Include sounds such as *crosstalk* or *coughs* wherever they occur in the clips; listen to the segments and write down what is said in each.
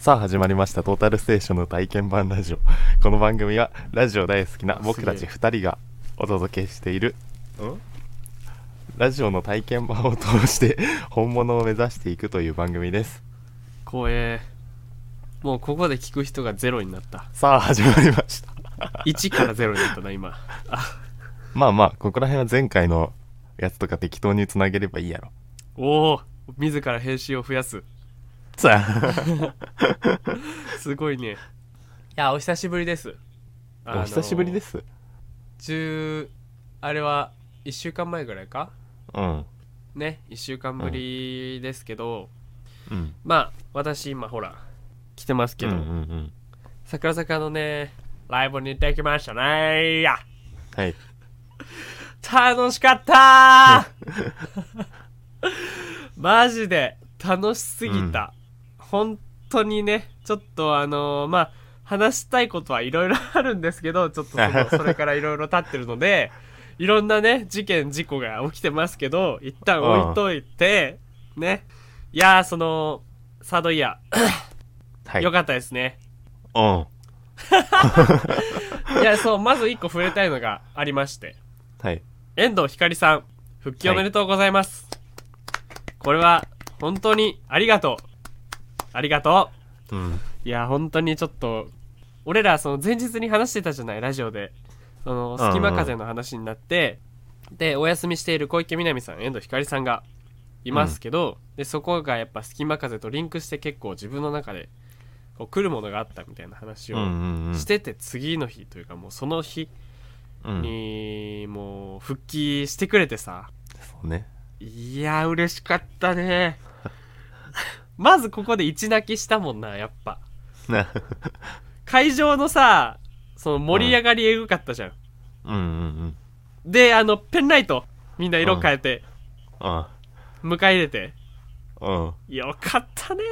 さあ始まりました。トータルステーションの体験版ラジオ。*laughs* この番組はラジオ大好きな僕たち2人がお届けしているラジオの体験版を通して *laughs* 本物を目指していくという番組です。光栄もうここで聞く人がゼロになった。さあ始まりました。1からゼロになったな今。*laughs* あ。まあまあここら辺は前回のやつとか適当につなげればいいやろおお自ら編集を増やす *laughs* すごいね。いやお久しぶりです。お久しぶりです。す10あれは1週間前ぐらいか？うん。ね1週間ぶりですけど、うん。まあ私今ほら来てますけど、うんうんうん。桜坂のねライブに行ってきましたね。いや。はい。楽しかったー！*laughs* マジで楽しすぎた、本当にねちょっとあのーまあ話したいことはいろいろあるんですけどちょっとその *laughs* それからいろいろ経ってるのでいろんなね事件事故が起きてますけど一旦置いといてね。いやーそのサードイヤはい。ーよかったですね、うん。*laughs* いやそうまず一個触れたいのがありまして。はい。遠藤ひかりさん復帰おめでとうございます、これは本当にありがとうありがとう。ん。ういや本当にちょっと俺らその前日に話してたじゃないラジオで。その隙間風の話になって、でお休みしている小池みなみさん遠藤ひかりさんがいますけど、でそこがやっぱ隙間風とリンクして結構自分の中でこう来るものがあったみたいな話をうんうんうん。してて次の日というかもうその日うん。にもう復帰してくれてさ。そうね。いや嬉しかったねまずここで一泣きしたもんなやっぱ。な。会場のさその盛り上がりエグかったじゃん、うんうんうん。であのペンライトみんな色変えてあ迎え入れて。うん。よかったね。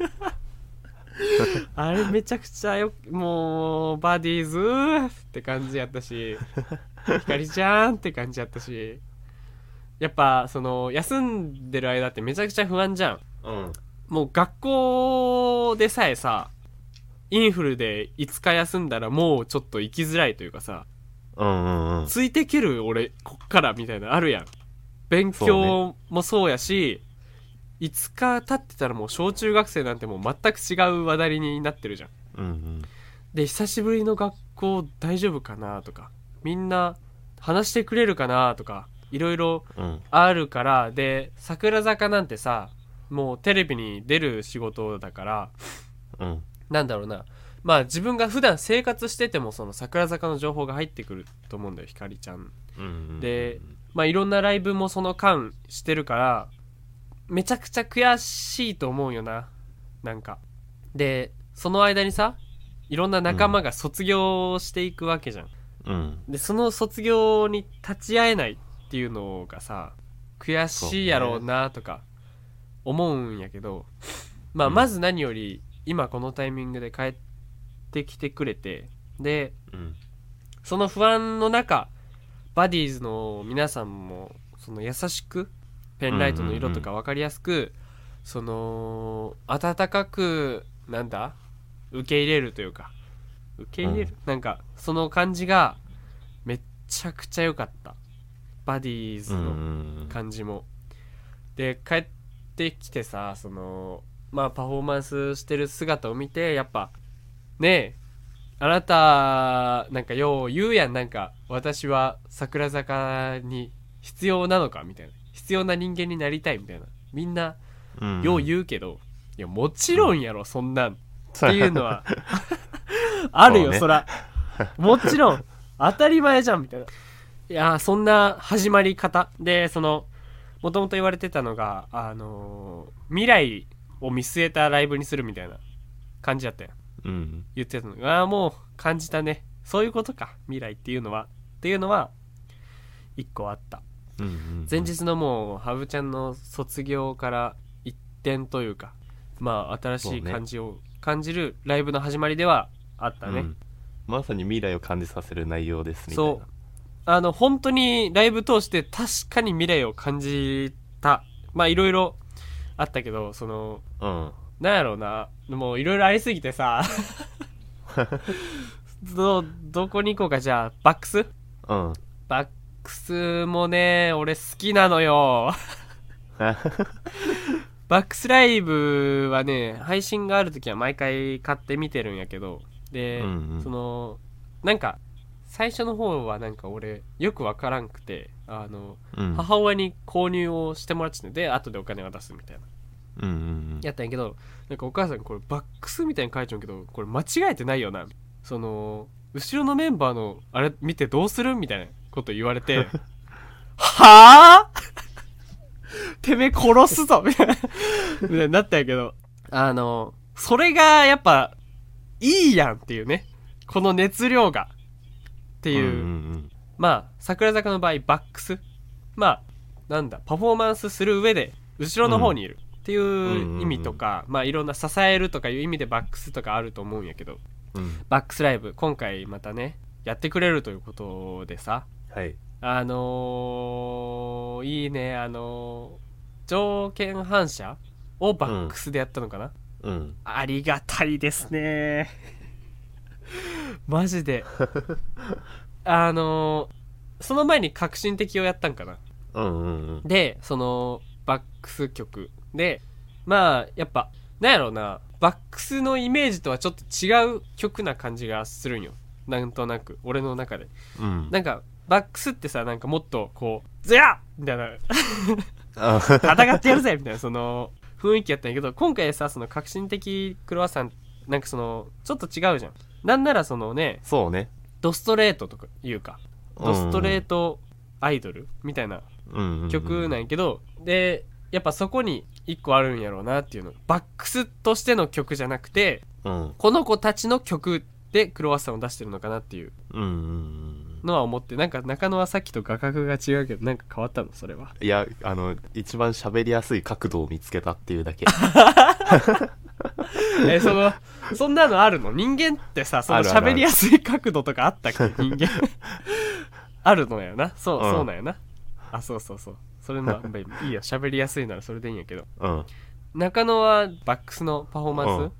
*laughs* あれめちゃくちゃよもうバディーズ？って感じやったし。ひかりちゃん？って感じやったし。やっぱその休んでる間ってめちゃくちゃ不安じゃんうん。もう学校でさえさインフルで5日休んだらもうちょっと行きづらいというかさうんうんうん。ついてける俺こっからみたいなのあるやん。勉強もそうやし5日経ってたらもう小中学生なんてもう全く違う話題になってるじゃん。うんうん。で久しぶりの学校大丈夫かなとかみんな話してくれるかなとかいろいろうん。あるからで桜坂なんてさもうテレビに出る仕事だからうん。なんだろうな。まあ自分が普段生活しててもその桜坂の情報が入ってくると思うんだよひかりちゃん。うんでまあいろんなライブもその間してるからめちゃくちゃ悔しいと思うよな。なんか。でその間にさいろんな仲間が卒業していくわけじゃん、うん。でその卒業に立ち会えないっていうのがさ悔しいやろうなとか思うんやけど、まあうん。まず何より今このタイミングで帰ってきてくれてでうん。その不安の中バディーズの皆さんもその優しくペンライトの色とか分かりやすく、その温かくなんだ受け入れるというか受け入れる、なんかその感じがめっちゃくちゃ良かった。バディーズうんうのん。感じも、で帰ってきてさそのまあパフォーマンスしてる姿を見てやっぱねえあなたなんかよう言うやん。なんか私は桜坂に必要なのか？みたいな。必要な人間になりたい？みたいな。みんなうん。よう言うけど、いやもちろんやろそんなん。っていうのは。あ *laughs* あるよそ,、ら。もちろん。当たり前じゃんみたいな。いやそんな始まり方。でそのもともと言われてたのがあのー未来を見据えたライブにするみたいな感じだったよ。うん。言ってたの。がああもう感じたね。そういうことか。未来っていうのは。っていうのは一個あった。うんうん前日のもうハブちゃんの卒業から一点というかまあ新しい感じを感じるライブの始まりではあったね、うん。まさに未来を感じさせる内容ですみたいな。そうあの本当にライブ通して確かに未来を感じた。まあいろいろあったけどそのうんなんやろうな。もういろいろありすぎてさ。どどこに行こうかじゃあ。バックス？うん。バックスもね俺好きなのよ。*laughs* バックスライブはね配信がある時は毎回買って見てるんやけど。で、うんうん。そのなんか最初の方はなんか俺よくわからんくてあの、うん。母親に購入をしてもらってたんで後でお金を出すみたいな。うんうんやったんやけどなんかお母さんこれバックスみたいに書いちゃうけどこれ間違えてないよな。その後ろのメンバーのあれ見てどうするみたいなこと言われて *laughs* はあてめえ殺すぞ！みたいなみたいになったんやけどあのそれがやっぱいいやんっていうね。この熱量がっていう、うんうんまあ桜坂の場合バックス。まあなんだパフォーマンスする上で後ろの方にいるっていう意味とか、まあいろんな支えるとかいう意味でバックスとかあると思うんやけど。うん。バックスライブ今回またねやってくれるということでさ。はい。あのー、いいねあのー条件反射をバックスでやったのかな、うん。ありがたいですね *laughs* マジで。あのーその前に革新的をやったんかな。うんうんうん。でそのバックス曲。でまあやっぱなんやろうな。バックスのイメージとはちょっと違う曲な感じがするんよ。なんとなく。俺の中で。うん。なんかバックスってさなんかもっとこう「ズヤッ!」みたいな。あ。戦ってやるぜ！みたいな。その雰囲気やったんやけど今回さその革新的クロワッサンなんかそのちょっと違うじゃんなんならそのねそうね。ドストレートとかいうかドストレートアイドルみたいなト曲なんやけど、でやっぱそこに一個あるんやろうなっていうの。バックスとしての曲じゃなくてうん。この子たちの曲でクロワッサンを出してるのかなっていう。のは思ってなんか中野はさっきと画角が違うけどなんか変わったのそれは。いやあの一番喋りやすい角度を見つけたっていうだけ *laughs* *laughs* えそのそんなのあるの？人間ってさその喋りやすい角度とかあったっけ？*laughs* 人間。あるのよな。そう、うん。そうなんよな。あそうそうそう。それ *laughs* まあまあいいよ。喋りやすいならそれでいいんやけど。うん。中野はバックスのパフォーマンス？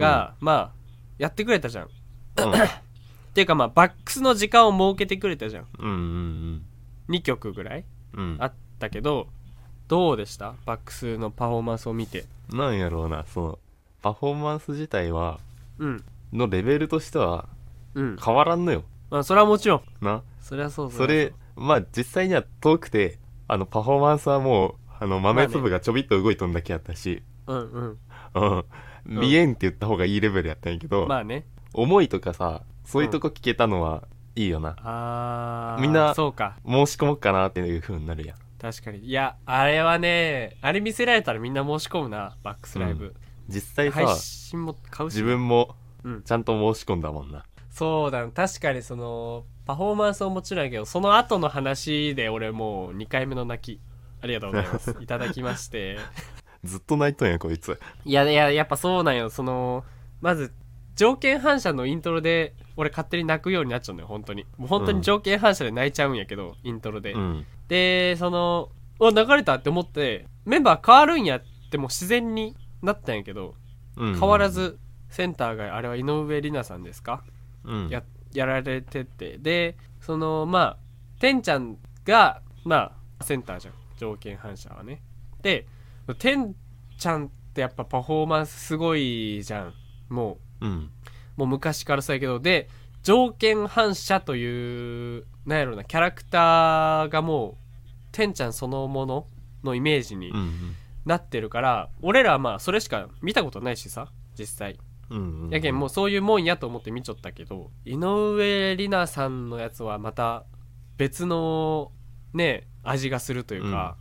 が、まあやってくれたじゃん。*coughs* っていうかまあバックスの時間を設けてくれたじゃん。うんうん2曲ぐらい？うんうん。あったけどどうでした？バックスのパフォーマンスを見て。なんやろうなそのパフォーマンス自体はうん。のレベルとしてはうん。変わらんのよ。まあそれはもちろん。な。そりゃそうそれまあ実際には遠くてあのパフォーマンスはもうあの豆粒がちょびっと動いとんだけやったし、うんうん。うん。見えんって言った方がいいレベルやったんやけど、まあね。思いとかさそういうとこ聞けたのはいいよな、あー。みんなそうか。申し込もうかなっていう風になるやん。確かに。いやあれはねあれ見せられたらみんな申し込むなバックスライブ、実際さ、配信も買うし自分もうん。ちゃんと申し込んだもんな。そうだ確かにそのパフォーマンスはもちろんやけどその後の話で俺もう2回目の泣き。ありがとうございます。*laughs* いただきまして。ずっと泣いとんやこいつ。いやいややっぱそうなんよ。そのまず条件反射のイントロで俺勝手に泣くようになっちゃうんだよ本当に。もう本当に条件反射で泣いちゃうんやけど、イントロで、うん。でそのお流れたって思ってメンバー変わるんやってもう自然になったんやけど変変わらずセンターがあれは井上里奈さんですか？うん。ややられてて。でそのまあてんちゃんがまあセンターじゃん。条件反射はね。でてんちゃんってやっぱパフォーマンスすごいじゃん。もう。ん。うもう昔からそうやけど。で条件反射というなんやろなキャラクターがもうてんちゃんそのもののイメージにうんなってるから、俺らはまあそれしか見たことないしさ実際。うんうんやけんもうそういうもんやと思って見ちゃったけど井上里奈さんのやつはまた別のね味がするというか、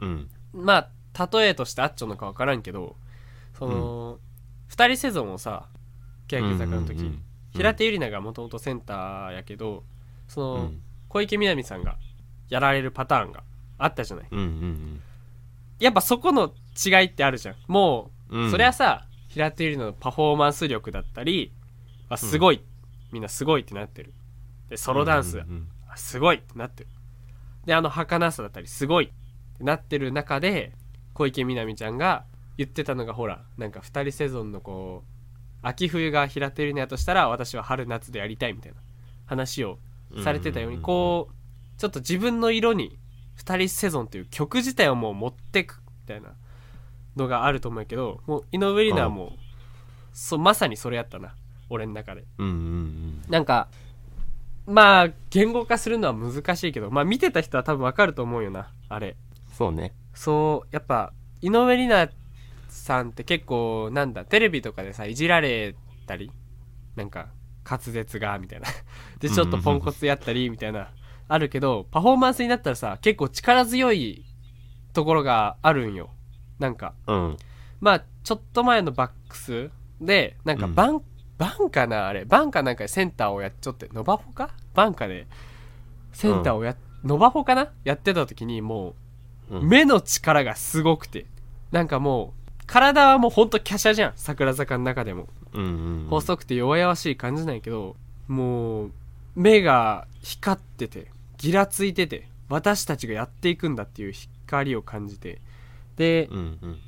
うん。まあ例えとしてあっちゃうのか分からんけどその、二人セゾンをさ欅坂の時、うんうんうん平手友梨奈がもともとセンターやけどその、うん。小池みなみさんがやられるパターンがあったじゃない。うんうんやっぱそこの違いってあるじゃん。もううん。そりゃさ平手友梨奈のパフォーマンス力だったりあすごい、みんなすごいってなってる。でソロダンス、うんうんあすごいってなってる。であの儚さだったりすごいってなってる中で小池みなみちゃんが言ってたのがほらなんか2人セゾンのこう秋冬が平手友のやとしたら私は春夏でやりたいみたいな話をされてたように、うんうんうん。こうちょっと自分の色に2人セゾンという曲自体をもう持ってくみたいなのがあると思うけどもう井上里奈はもう、そうまさにそれやったな。俺の中で。うんうん。なんかまあ言語化するのは難しいけどまあ見てた人は多分わかると思うよなあれ。そうね。そうやっぱ井上里奈さんって結構なんだテレビとかでさいじられたりなんか滑舌がみたいな。でちょっとポンコツやったりみたいなあるけどパフォーマンスになったらさ結構力強いところがあるんよ。なんか。うん。まあちょっと前のバックスでなんかバン、バンかなあれ。バンかなんかでセンターをやっちゃってノバホか？バンかで。センターをや、ノバホかな？やってた時にもううん。目の力がすごくて。なんかもう体はもうほんと華奢じゃん。桜坂の中でも。うんうん。細くて弱々しい感じなんやけどもう目が光っててギラついてて私たちがやっていくんだっていう光を感じて。でうんうんうん。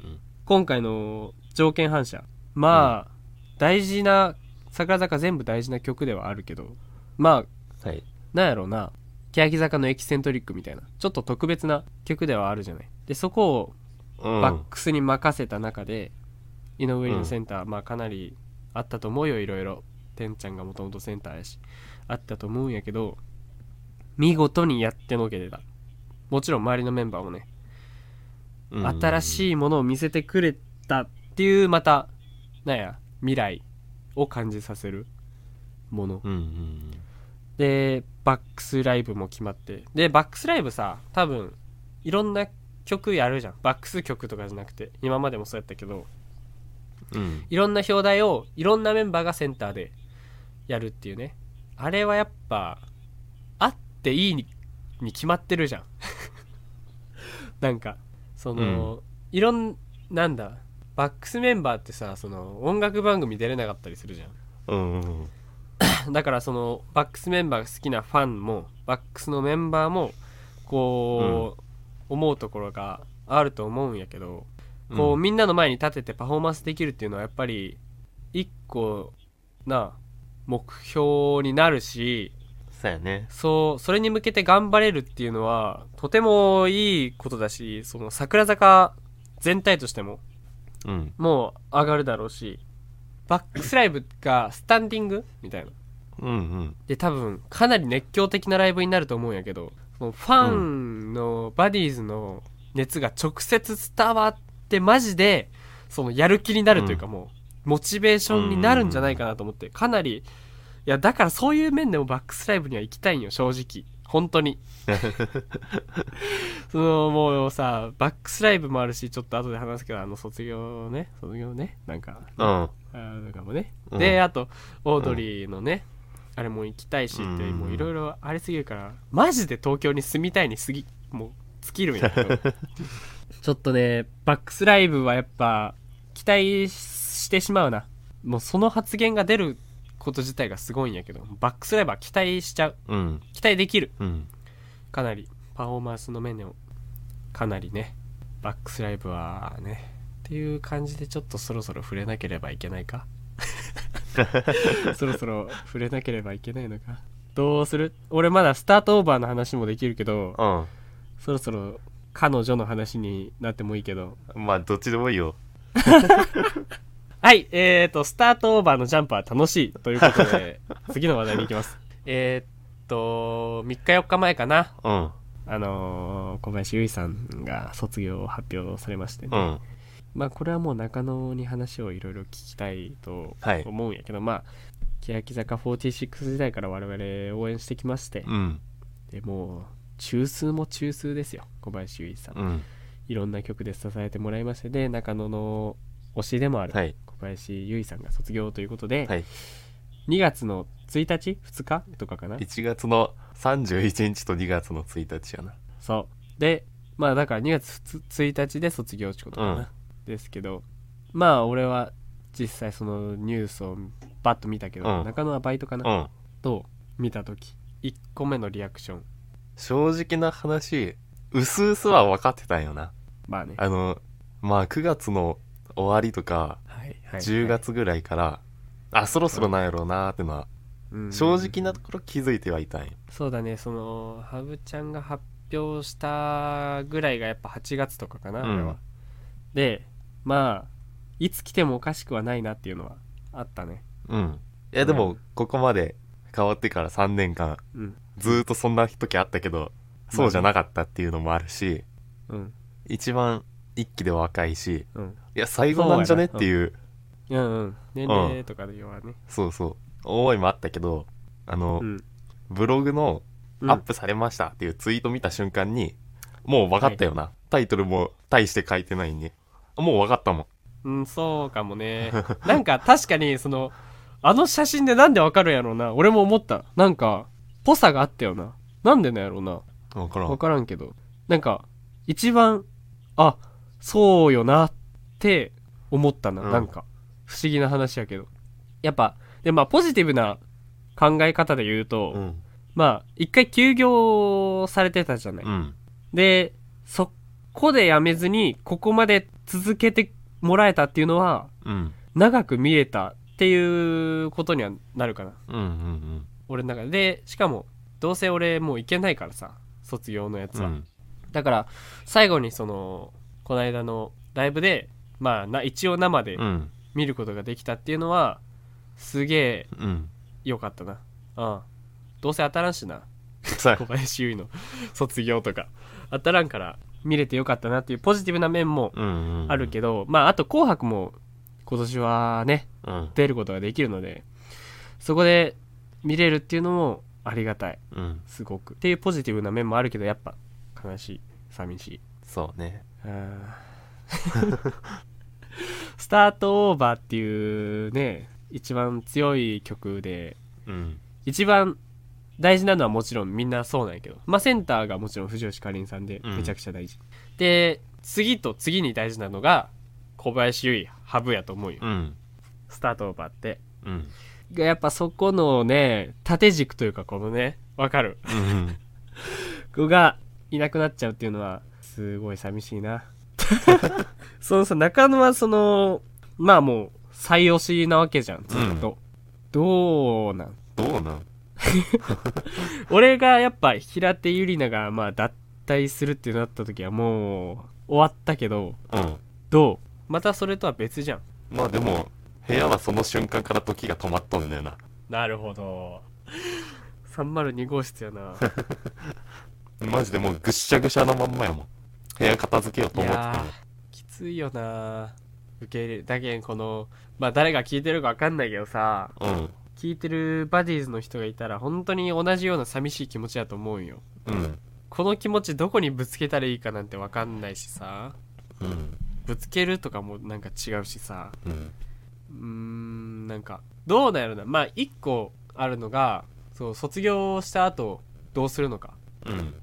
今回の条件反射。まあ、大事な桜坂全部大事な曲ではあるけどまあはい。なんやろうな。欅坂のエキセントリックみたいなちょっと特別な曲ではあるじゃない。でそこをうん。バックスに任せた中で、井上里のセンター、まあかなりあったと思うよいろいろ。てんちゃんがもともとセンターやしあったと思うんやけど見事にやってのけてた。もちろん周りのメンバーもね。新しいものを見せてくれたっていうまたなんや未来を感じさせるもの。うんうんでバックスライブも決まって。でバックスライブさ多分いろんな曲やるじゃん。バックス曲とかじゃなくて。今までもそうやったけど。うん。いろんな表題をいろんなメンバーがセンターでやるっていうね。あれはやっぱあっていいにに決まってるじゃん。*laughs* なんかその、いろんなんだバックスメンバーってさその音楽番組出れなかったりするじゃん。うんうん *coughs* だからそのバックスメンバーが好きなファンもバックスのメンバーもこう、思うところがあると思うんやけど、こううんみんなの前に立ててパフォーマンスできるっていうのはやっぱり一個な目標になるしそうやね。そうそれに向けて頑張れるっていうのはとてもいいことだしその桜坂全体としてもうん。もう上がるだろうしバックスライブがスタンディングみたいな。うんうん。で多分かなり熱狂的なライブになると思うんやけどそのファンのバディーズの熱が直接伝わってマジでそのやる気になるというかうん。もうモチベーションになるんじゃないかなと思ってかなりいやだからそういう面でもバックスライブには行きたいんよ正直。本当に。*laughs* そのもうさバックスライブもあるしちょっと後で話すけどあの卒業ね。卒業ね。なんかうん。あなんかもね、うん。であとオードリーのね、あれも行きたいしってうんもういろいろありすぎるからマジで東京に住みたいにすぎもう尽きるんやけど。*laughs* ちょっとねバックスライブはやっぱ期待してしまうな。もうその発言が出ること自体がすごいんやけどバックスライブは期待しちゃう。うん。期待できる。うん。かなり。パフォーマンスの面でもかなりねバックスライブはねっていう感じでちょっとそろそろ触れなければいけないか。*laughs* そろそろ触れなければいけないのか。どうする？俺まだスタートオーバーの話もできるけどうん。そろそろ彼女の話になってもいいけど。まあどっちでもいいよ *laughs* はいえーとスタートオーバーのジャンプは楽しいということで *laughs* 次の話題に行きます。えーっと3日4日前かな。うん。あのー小林由依さんが卒業を発表されましてね、うん。まあこれはもう中野に話をいろいろ聞きたいとはい思うんやけど、まあ欅坂46時代から我々応援してきまして、うん。でもう中枢も中枢ですよ小林由依さん、うん。いろんな曲で支えてもらいましてで中野の推しでもある。はい小林由依さんが卒業ということで、はい。2月の1日2日とかかな？1月の31日と2月の1日やな。そう。でまあだから2月1日で卒業ってことかな、うん。ですけどまあ俺は実際そのニュースをバッと見たけど、うん。中野はバイトかな、うん。と見た時1個目のリアクション。正直な話うすうすは分かってたんよな。まあね。あのまあ9月の終わりとかはいはい。10月ぐらいからあそろそろなんやろうなーってのはうん。正直なところ気づいてはいたんよそうだねそのハブちゃんが発表したぐらいがやっぱ8月とかかな、うん。あれは。でまあいつ来てもおかしくはないなっていうのはあったね。うん。いやでうもここまで変わってから3年間うん。ずーっとそんな時あったけどそうじゃなかったっていうのもあるしうん。一番一期で若いしうん。いや最後なんじゃねっていう。うんうん。年齢とかではね。そうそう。思いもあったけどあの、うん。ブログのうん。アップされましたっていうツイート見た瞬間に、もう分かったよな、タイトルも大して書いてないんで。もう分かったもん。うんそうかもね。*laughs* なんか確かにそのあの写真でなんでわかるんやろうな。俺も思った。なんかぽさがあったよな。なんでなんやろうな。分からん。わからんけど。なんか一番あそうよなって思ったな、うん。なんか。不思議な話やけど。やっぱでまあポジティブな考え方で言うと、うん。まあ一回休業されてたじゃない、うん。でそこでやめずにここまで続けてもらえたっていうのはうん。長く見えたっていうことにはなるかな。うんうん俺の中で。でしかもどうせ俺もう行けないからさ卒業のやつは、うん。だから最後にそのこの間のライブでまあな一応生でうん。見ることができたっていうのはすげえうん。良かったな。うんどうせ当たらんしな。さ小林優衣の卒業とか。当たらんから見れてよかったなっていうポジティブな面もうんうんうん。あるけど、まああと「紅白」も今年はねうん。出ることができるのでそこで見れるっていうのもありがたい。うん。すごく。っていうポジティブな面もあるけどやっぱ悲しい。寂しい。そうねスタートオーバーっていうね一番強い曲でうん。一番大事なのはもちろんみんなそうなんやけどまあセンターがもちろん藤吉かりんさんでうん。めちゃくちゃ大事、で次と次に大事なのが小林優衣ハブやと思うよ、うん。スタートオーバーって。うん。やっぱそこのね縦軸というかこのねわかる？うん *laughs* 子がいなくなっちゃうっていうのはすごい寂しいな。*laughs* そのさ中野はそのまあもう最推しなわけじゃんずっと、どうなん？どうなん？*laughs* 俺がやっぱ平手友梨奈がまあ脱退するってなった時はもう終わったけどうん。どう？またそれとは別じゃん。まあでも部屋はその瞬間から時が止まっとんだよな。なるほど。302号室やな。*laughs* マジでもうぐっしゃぐしゃのまんまやもん部屋片付けようとい思って。たきついよな。受け入れだけんこのまあ誰が聞いてるか分かんないけどさの聞いてるバディーズの人がいたら本当に同じような寂しい気持ちだと思うんよ。うん。うんこの気持ちどこにぶつけたらいいかなんて分かんないしさ。うん。ぶつけるとかもなんか違うしさ。うん。うーんなんかどうなんやろな。まあ一個あるのがそう卒業した後どうするのか。うん。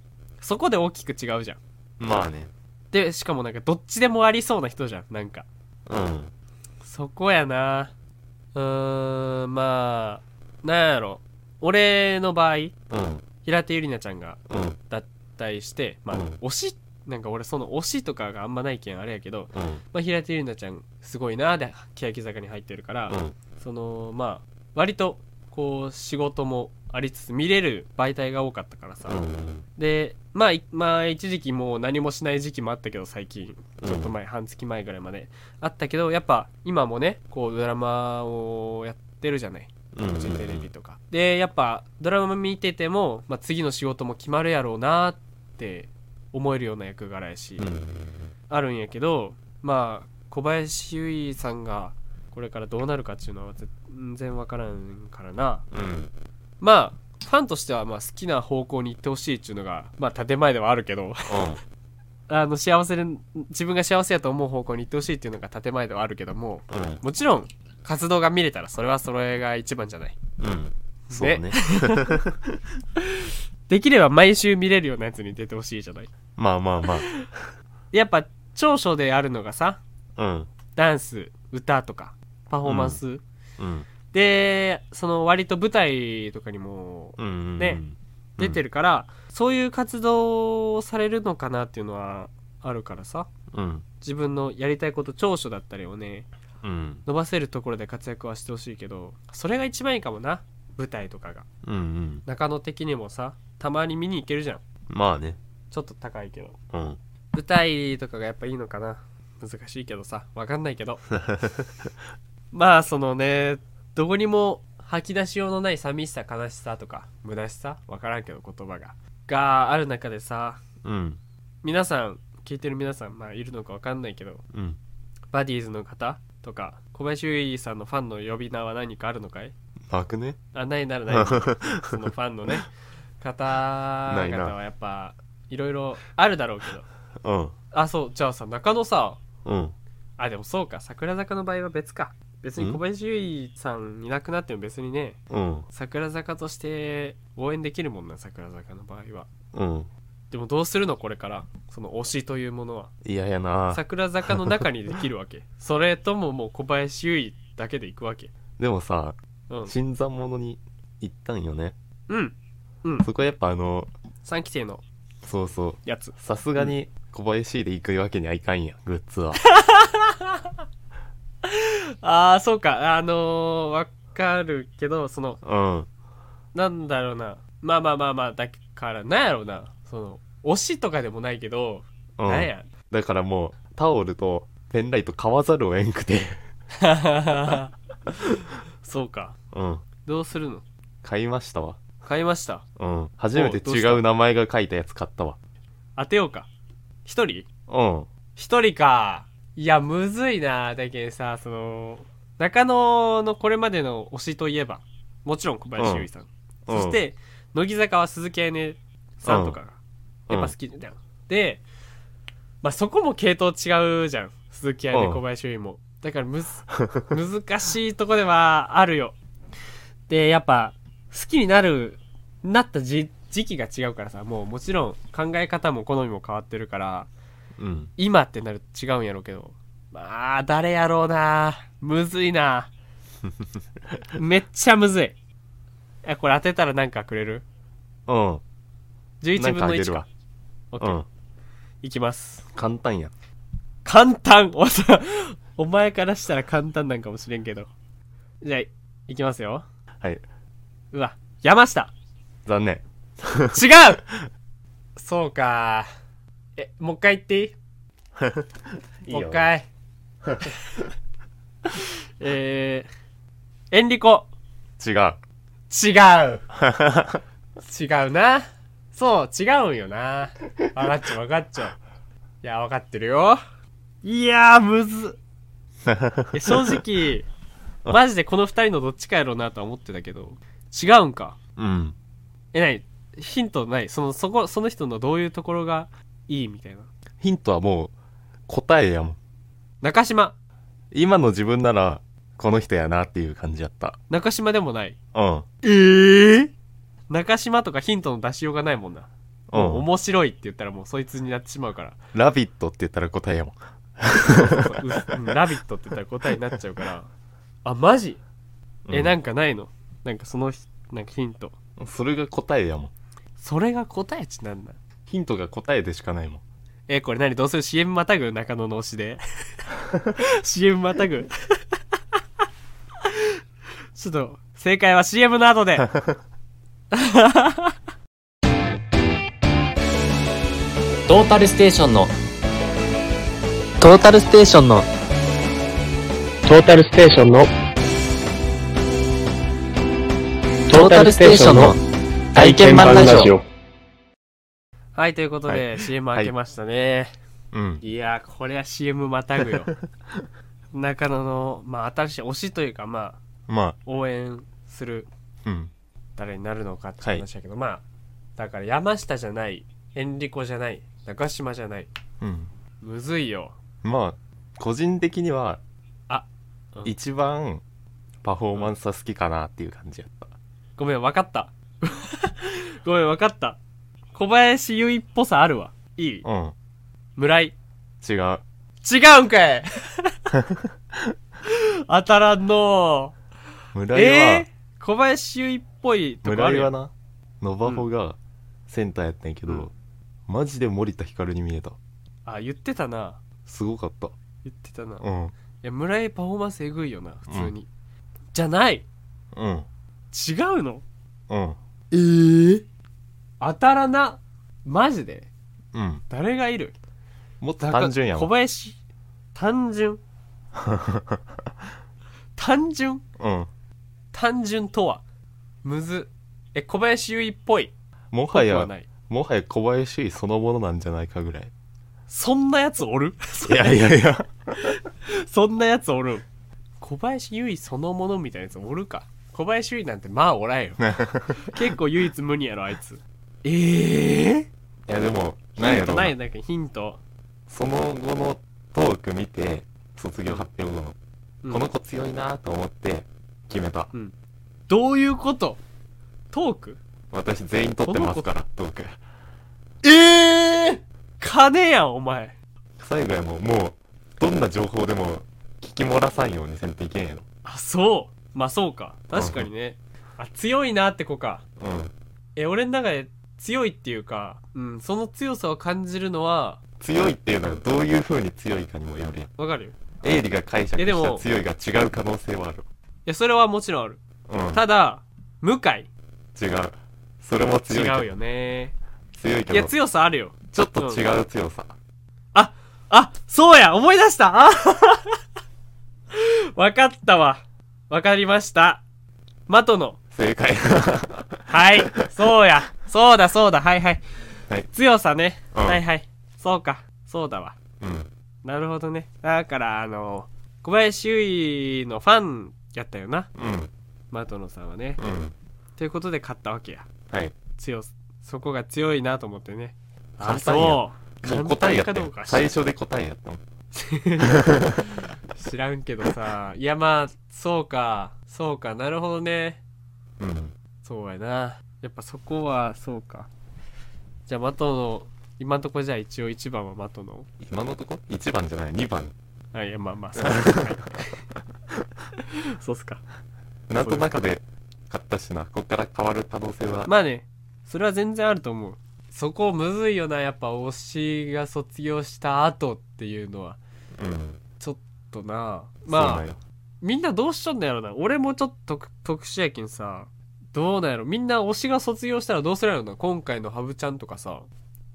そこで大きく違うじゃんまあ。ね。でしかもなんかどっちでもありそうな人じゃんなんか。うん。そこやな。うーんまあなんやろ。俺の場合うん。平手友梨奈ちゃんがうん。脱退してまあ、うん。推しなんか俺その推しとかがあんまないけんあれやけど、うん。まあ、平手友梨奈ちゃんすごいなで欅坂に入ってるから、うん。そのまあ割とこう仕事もありつつ見れる媒体が多かったからさ、うんでまあいまあ一時期もう何もしない時期もあったけど最近。ちょっと前、半月前ぐらいまで。あったけどやっぱ今もねこうドラマをやってるじゃない。うんフジテレビとか、でやっぱドラマ見てても、まあ、次の仕事も決まるやろうなって思えるような役柄やし、うんあるんやけどまあ小林優衣さんがこれからどうなるかっていうのは全然わからんからな。うんまあファンとしてはまあ好きな方向に行ってほしいっていうのがまあ建前ではあるけど *laughs* あの幸せで自分が幸せやと思う方向に行ってほしいっていうのが建前ではあるけどもうん。もちろん活動が見れたらそれはそれが一番じゃない。うん。そうね。*laughs* できれば毎週見れるようなやつに出てほしいじゃない。まあまあまやっぱ長所であるのがさあうん。ダンス歌とかパフォーマンス、うんでその割と舞台とかにもね出てるから、そういう活動をされるのかなっていうのはあるからさ。うん。自分のやりたいこと長所だったりをねうん。伸ばせるところで活躍はしてほしいけどそれが一番いいかもな。舞台とかが。うんうん。中野的にもさたまに見に行けるじゃん。まあね。ちょっと高いけど。うん。舞台とかがやっぱいいのかな。難しいけどさ。わかんないけど。*laughs* まあそのねどこにも吐き出しようのない寂しさ悲しさとか虚しさわからんけど言葉ががある中でさうん。皆さん聞いてる皆さんまあいるのかわかんないけどうん。バディーズの方とか小林優衣さんのファンの呼び名は何かあるのかい？なくね。あないならない *laughs* そのファンのね。方々はやっぱいろいろあるだろうけど。うん。あそうじゃあさ中野さうん。あでもそうか桜坂の場合は別か別に小林優衣さんいなくなっても別にねうん。桜坂として応援できるもんな桜坂の場合は。うん。でもどうするのこれからその推しというものは。嫌やな。桜坂の中にできるわけ。*laughs* それとももう小林優衣だけで行くわけ。でもさうん。新参者に行ったんよね。うん。うん。そこはやっぱあの3期生のそうそう。やつ。さすがに小林で行くわけにはいかんやグッズは *laughs* *laughs* ああそうか。あのー、わかるけどそのうん。なんだろうな。まあまあまあまあだからなんやろうな。その推しとかでもないけど、うん。なんや。だからもうタオルとペンライト買わざるを得んくて。*laughs* そうか。うん。どうするの？買いましたわ。買いました？うん。初めておどうした違う名前が書いたやつ買ったわ。当てようか。一人？うん。一人かいやむずいなだけどさその中野のこれまでの推しといえばもちろん小林優衣さん、うん。そして乃木坂は鈴木彩音さんとかがやっぱ好きじゃん、でまあそこも系統違うじゃん。鈴木彩音うん。小林優衣も。だからむず *laughs* 難しいとこではあるよ。でやっぱ好きになるなった時時期が違うからさもうもちろん考え方も好みも変わってるからうん。今ってなると違うんやろうけど。まあ誰やろうな。むずいな。*laughs* めっちゃむずい。えこれ当てたらなんかくれる？うん。11なん分の1か。かあげるわ。オッケー。うん。いきます。簡単や。簡単。お *laughs* さお前からしたら簡単なんかもしれんけど。じゃあいきますよ。はい。うわ山下。残念。違う。*laughs* そうかえもう一回言っていい？*laughs* いいよ。もう一回。*laughs* えー、エンリコ。違う。違う。*laughs* 違うな。そう違うんよな。分かっちゃう分かっちゃういや分かってるよ。いやーむず。っえ正直マジでこの二人のどっちかやろうなとは思ってたけど。違うんか。うん。えない。ヒントない。そのそこその人のどういうところがいいみたいな。ヒントはもう答えやもん。中島。今の自分ならこの人やなっていう感じやった。中島でもない。うん。ええ中島とかヒントの出しようがないもんな、うん。面白いって言ったらもうそいつになってしまうから。ラビットって言ったら答えやもん。ラビットって言ったら答えになっちゃうから。あマジ？え、うん。なんかないの？なんかそのひなんかヒント。それが答えやもん。それが答えちなんだヒントが答えでしかないもん。えこれ何？どうする？CM またぐ？中野の推しで。*laughs* CM またぐ？*laughs* ちょっと正解は CM の後で。*laughs* トータルステーションの。トータルステーションの。トータルステーションの。トータルステーションの。体験版ラジオ。はいということで、CM 開けましたね、うん。い、やーこれは CM またぐよ。*laughs* 中野のまあ新しい推しというかまあま応援するあうん。誰になるのかって話だけど、まあだから山下じゃないエンリコじゃない中島じゃない。うん。むずいよ。まあ個人的にはあうん。一番パフォーマンスは好きかなっていう感じやった。ごめん分かった。*laughs* ごめん分かった小林優衣っぽさあるわ。いい？うん。村井。違う。違うんかい！*laughs* 当たらんの村井は、えー、小林優衣っぽいとこあるよ。村井はなノバホがセンターやったんやけど、うん。マジで森田ひかるに見えた。あ言ってたな。すごかった。言ってたな、いうん。や村井パフォーマンスえぐいよな普通に、じゃない！うん。違うの？うん。ええ当たらなマジでうん。誰がいる？もっと単純や小わ林？単純？*laughs* 単純？うん。単純とは？むず。え小林優衣っぽい。ぽもはやくはない。もはや小林優衣そのものなんじゃないかぐらい。そんなやつおる？いやいやいや。*laughs* そんなやつおる？小林優衣そのものみたいなやつおるか？小林優衣なんてまあおらんよ。*laughs* 結構唯一無二やろあいつええいやでもなんヒやろうな。いな。んかヒント、その後のトーク見て卒業発表後の、うん。この子強いなと思って決めた。どういうこと？トーク？私全員取ってますからトーク。ええ金やんお前。最後やもうもうどんな情報でも聞き漏らさんようにせんといけんやろ。あそう。まあそうか。確かにね。あ強いなって子か。うん。え俺の中で強いっていうか、うん、その強さを感じるのは強いっていうのはどういう風に強いかにもよるやん。わかる？よエイリが解釈した強いが違う可能性はある。いやそれはもちろんある。うん。ただ向井違う。それも強い違うよね。強いけど。いや強さあるよ。ちょっと違う強さ。あそうや。思い出した。あわかったわ。わかりました。マトの。正解。はい。そうやそうだそうだ。はいはい、はい。強さね、うん。はいはい。そうか。そうだわ。うん。なるほどね。だからあの小林優衣のファンやったよな。うん。マトノさんはね。うん。ということで買ったわけや。はい。強すそこが強いなと思ってね。あ簡単や。そう。もう答えやったかどうか。最初で答えやった。も *laughs* ん知らんけどさ。いやまあそうか。そうか。なるほどね。うん。そうやなやっぱそこはそうか。じゃあマトの今んとこじゃあ一応1番はマトの？今のとこ？1番じゃない？2番。あいやまあまあ *laughs* そう。っすかはいそうっすか。なんとなくで買ったしな。こっから変わる可能性は。まあねそれは全然あると思う。そこむずいよなやっぱ推しが卒業した後っていうのは。うん。ちょっとな。まあみんなどうしとんのやろな。俺もちょっと特特殊やけんさどうなんやろ？みんな推しが卒業したらどうするやろな？今回のハブちゃんとかさ。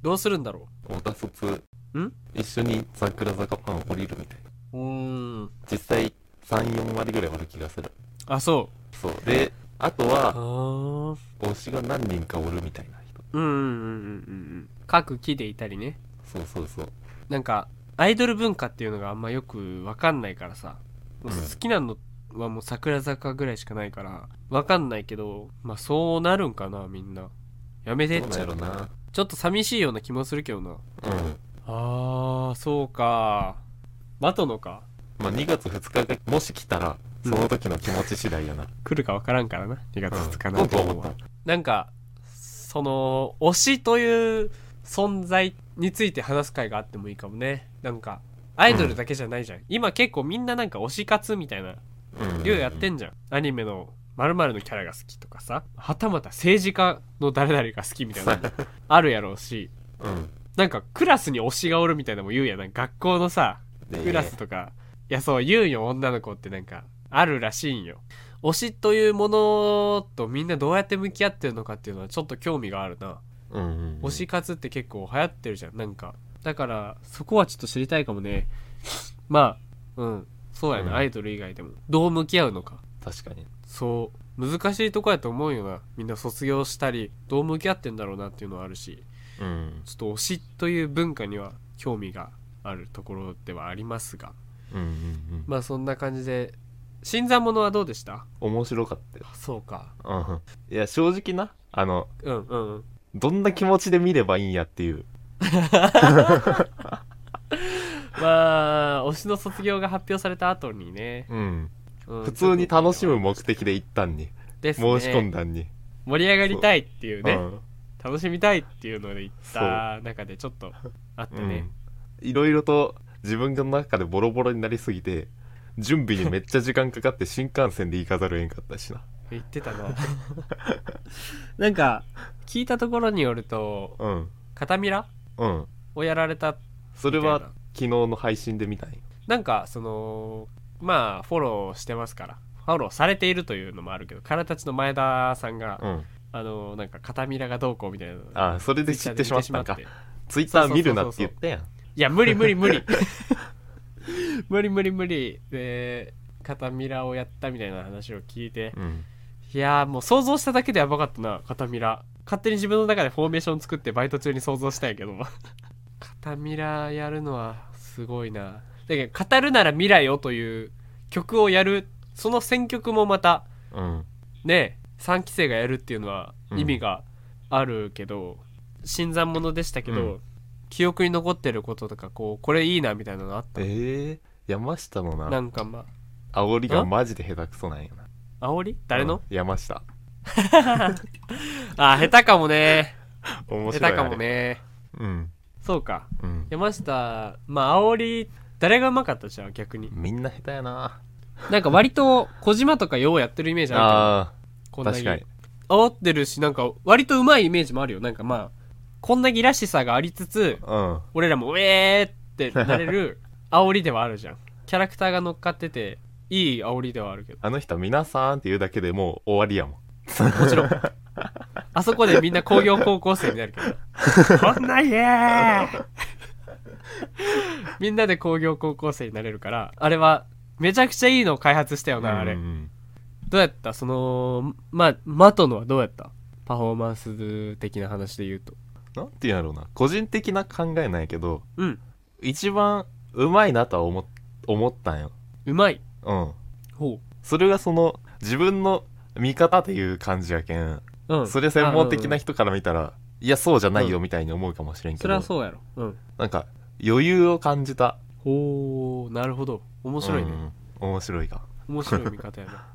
どうするんだろ太田卒。ん？一緒に桜坂ファン降りるみたいううー。ん実際34割ぐらいある気がする。あそそう。であとはー。推しが何人かおるみたいな人。うんうんうんうんうん各木でいたりね。そうそうそう。なんかアイドル文化っていうのがあんまよくわかんないからさ。好きなのはもう桜坂ぐらいしかないからわかんないけどまあそうなるんかなみんな。やめて。っちゃなんやろな。ちょっと寂しいような気もするけどな。うん。あーそうか。マトのか。まあ2月2日がもし来たらその時の気持ち次第やな、来るかわからんからな。2月2日うん。なんて思った。なんかその推しという存在について話す会があってもいいかもね。なんかアイドルだけじゃないじゃん、今結構みんななんか推し活みたいなうん量やってんじゃん、アニメの〇〇のキャラが好きとかさ。はたまた政治家の誰々が好きみたいなのも *laughs* あるやろうし。うん。なんかクラスに推しがおるみたいなのも言うやん。学校のさでクラスとかいやそう言うんよ女の子ってなんかあるらしいんよ。推しというものとみんなどうやって向き合ってるのかっていうのはちょっと興味があるな。うんうんうん。推し活って結構流行ってるじゃん。なんか。だからそこはちょっと知りたいかもね。まあうんそうやな、うん。アイドル以外でも。どう向き合うのか。確かに。そう。難しいとこやと思うよな。みんな卒業したりどう向き合ってんだろうなっていうのはあるし。うん。ちょっと推しという文化には興味があるところではありますが。うんうんうん。まあそんな感じで新参者はどうでした？面白かったよ。そうか。うん。いや正直なあのうんうんうん。どんな気持ちで見ればいいんやっていう *laughs* まあ推しの卒業が発表された後にね、うん。うん普通に楽しむ目的で行ったんに。ね。申し込んだんに。盛り上がりたいっていうね。う。ん。楽しみたいっていうので行った中でちょっとあったね、いろいろと自分の中でボロボロになりすぎて準備にめっちゃ時間かかって新幹線で行かざるをえんかったしな。言ってたな。*laughs* なんか聞いたところによるとうん。片ミラうん。をやられたそれは昨日の配信で見たんよ。なんかそのまあフォローしてますから。フォローされているというのもあるけどからたちの前田さんが、うん。あのなんか片ミラがどうこうみたいなのあそれで知ってしまったんか。ツイッターで見るなって言ったやん。いや無理無理無理。無理無理無理。*laughs* で片ミラをやったみたいな話を聞いて。うん。いやーもう想像しただけでやばかったな片ミラ勝手に自分の中でフォーメーション作ってバイト中に想像したんやけど。*laughs* 片ミラやるのはすごいな。だけど語るなら未来をという曲をやるその選曲もまたうん。ね3期生がやるっていうのは意味があるけど、新参者でしたけど、うん。記憶に残ってることとかこうこれいいなみたいなのあった？えー、山下のな。なんかま煽りがマジで下手くそなんよな。あ煽り？誰の、うん山下。*laughs* あ下手かもね。面白い。下手かもね。うんそうか。うん。山下まあ煽り誰がうまかったじゃん逆に。みんな下手やな。なんか割と小島とかようやってるイメージあるあけど確かに。煽ってるしなんか割とうまいイメージもあるよ。なんかまあこんなぎらしさがありつつうん。俺らもウェーってなれる *laughs* 煽りではあるじゃん。キャラクターが乗っかってていい煽りではあるけど。あの人は皆さんって言うだけでもう終わりやもんもちろん。あそこでみんな工業高校生になるけど。こんな家みんなで工業高校生になれるからあれはめちゃくちゃいいのを開発したよな、あれうんどうやった？そのまあマトのはどうやった？パフォーマンス的な話で言うと。なんて言うんやろうな。個人的な考えなんやけどうん。一番うまいなとは思っ思ったんよ。うまい？うん。ほそれがその自分の見方っていう感じやけん。ううん。それ専門的な人人から見たらいやそうじゃないよみたいに思うかもしれんけそれどはそうやろ。うん。なんか余裕を感じた。ほうなるほど。面白いね、うん。面白いか。面白い見方やな。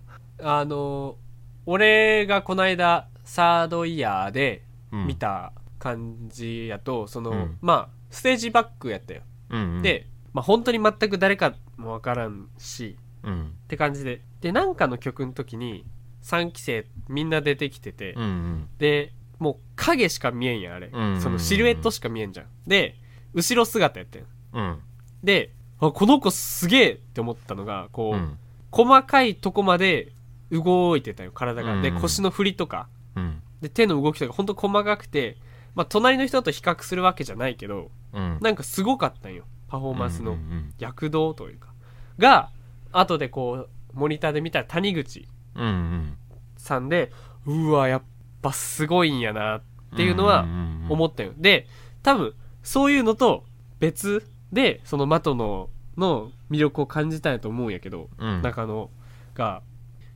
*laughs* あの俺がこの間サードイヤーでうん。見た感じやと、その、うん。まあステージバックやったよ、うんうん。で、まあ、本当に全く誰かもわからんしうん。って感じで。でなんかの曲の時に3期生みんな出てきてて、うんうん。でもう影しか見えんやんあれ、うんうんうんそのシルエットしか見えんじゃん。で後ろ姿やったようん。であこの子すげえって思ったのがこう、うん。細かいとこまで動いてたよ体が、でうん腰の振りとか。うん。で手の動きとかほんと細かくてまあ隣の人と比較するわけじゃないけどうん。なんかすごかったんよ。パフォーマンスのうんうん躍動というか。が後でこうモニターで見たら谷口うんうん。さんでうわやっぱすごいんやなっていうのは思ったよ。で多分そういうのと別でそのマトのの魅力を感じたんやと思うんやけど、うん。中野が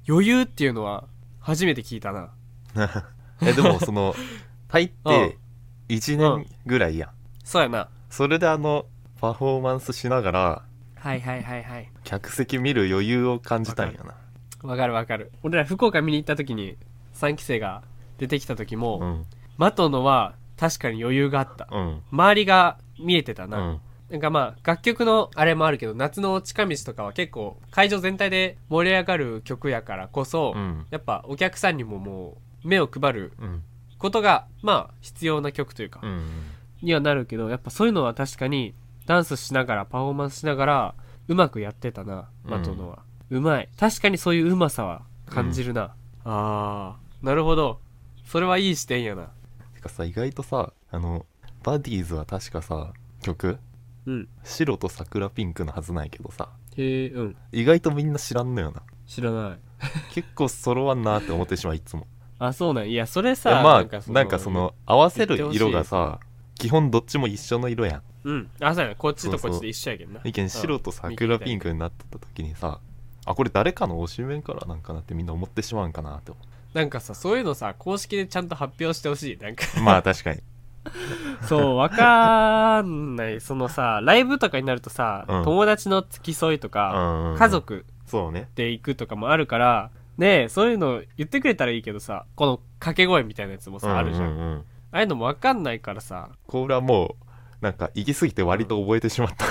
余裕っていうのは初めて聞いたな。*laughs* えでもその *laughs* 入って1年ぐらいやん。そうやな。それであのパフォーマンスしながらはいはいはいはい。客席見る余裕を感じたんやなわかるわかる。俺ら福岡見に行った時に3期生が出てきた時も、うん。マトのは確かに余裕があった。うん。周りが見えてたな、うん。なんかまあ楽曲のあれもあるけど夏の近道とかは結構会場全体で盛り上がる曲やからこそ、うん。やっぱお客さんにももう目を配るうん。ことがまあ必要な曲というか、うん。にはなるけどやっぱそういうのは確かにダンスしながらパフォーマンスしながらうまくやってたなうん。マトノは、うまい。確かにそういううまさは感じるな、あー。なるほど。それはいい視点やな。てかさ意外とさあのバディーズは確かさ曲？うん。白と桜ピンクのはずないけどさ。へえうん。意外とみんな知らんのよな。知らない。結構揃わんなって思ってしまういつも。*laughs* あそうなんいやそれいさやまあそなんかその合わせる色がさ基本どっちも一緒の色やん。うんあそうやな。こっちとこっちで一緒やけどな。意見白と桜ピンクになってた時にさあこれ誰かの推しメンからなんかなってみんな思ってしまうんかなって思なんかさそういうのさ公式でちゃんと発表してほしい。なんか。うまあ確かに。そうわかんない。そのさ *laughs* ライブとかになるとさ、うん。友達の付き添いとか、うん。家族そうね。で行くとかもあるからねえそういうの言ってくれたらいいけどさこの掛け声みたいなやつもさ、あるじゃん、うんうんうん。ああいうのもわかんないからさ。これはもうなんか行き過ぎて割と覚えてしまった